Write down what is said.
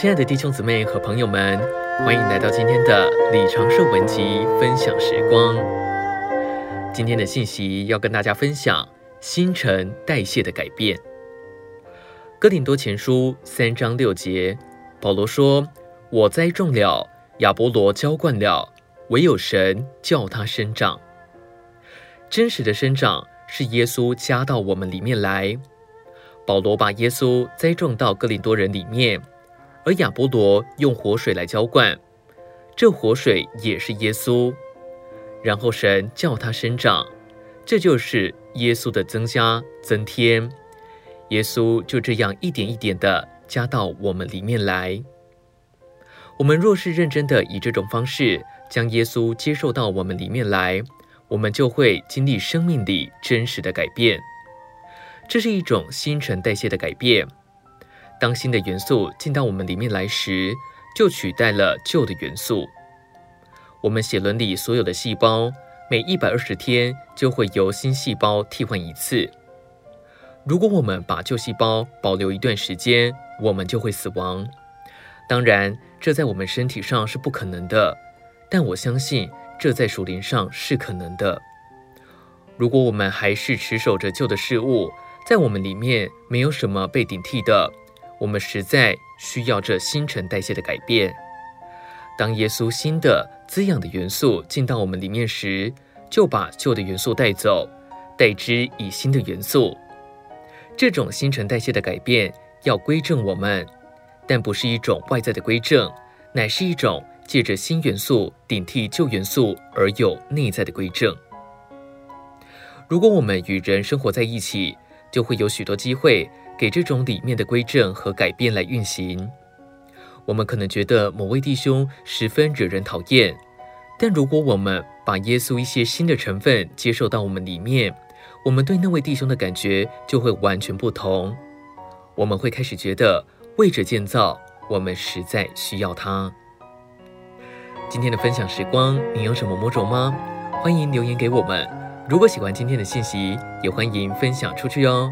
亲爱的弟兄姊妹和朋友们，欢迎来到今天的李长寿文集分享时光。今天的信息要跟大家分享新陈代谢的改变。哥林多前书三章六节，保罗说：“我栽种了，亚波罗浇灌了，唯有神叫它生长。”真实的生长是耶稣加到我们里面来。保罗把耶稣栽种到哥林多人里面，而亚波罗用活水来浇灌，这活水也是耶稣。然后神叫他生长，这就是耶稣的增加增添。耶稣就这样一点一点的加到我们里面来。我们若是认真的以这种方式将耶稣接受到我们里面来，我们就会经历生命里真实的改变。这是一种新陈代谢的改变。当新的元素进到我们里面来时，就取代了旧的元素。我们血轮里所有的细胞，每一百二十天就会由新细胞替换一次。如果我们把旧细胞保留一段时间，我们就会死亡。当然，这在我们身体上是不可能的，但我相信这在属灵上是可能的。如果我们还是持守着旧的事物，在我们里面没有什么被顶替的，我们实在需要这新陈代谢的改变。当耶稣新的滋养的元素进到我们里面时，就把旧的元素带走，代之以新的元素。这种新陈代谢的改变要归正我们，但不是一种外在的归正，乃是一种借着新元素顶替旧元素而有内在的归正。如果我们与人生活在一起，就会有许多机会给这种里面的归正和改变来运行。我们可能觉得某位弟兄十分惹人讨厌，但如果我们把耶稣一些新的成分接受到我们里面，我们对那位弟兄的感觉就会完全不同。我们会开始觉得为着建造，我们实在需要他。今天的分享时光，你有什么摸着吗？欢迎留言给我们。如果喜欢今天的信息，也欢迎分享出去哦。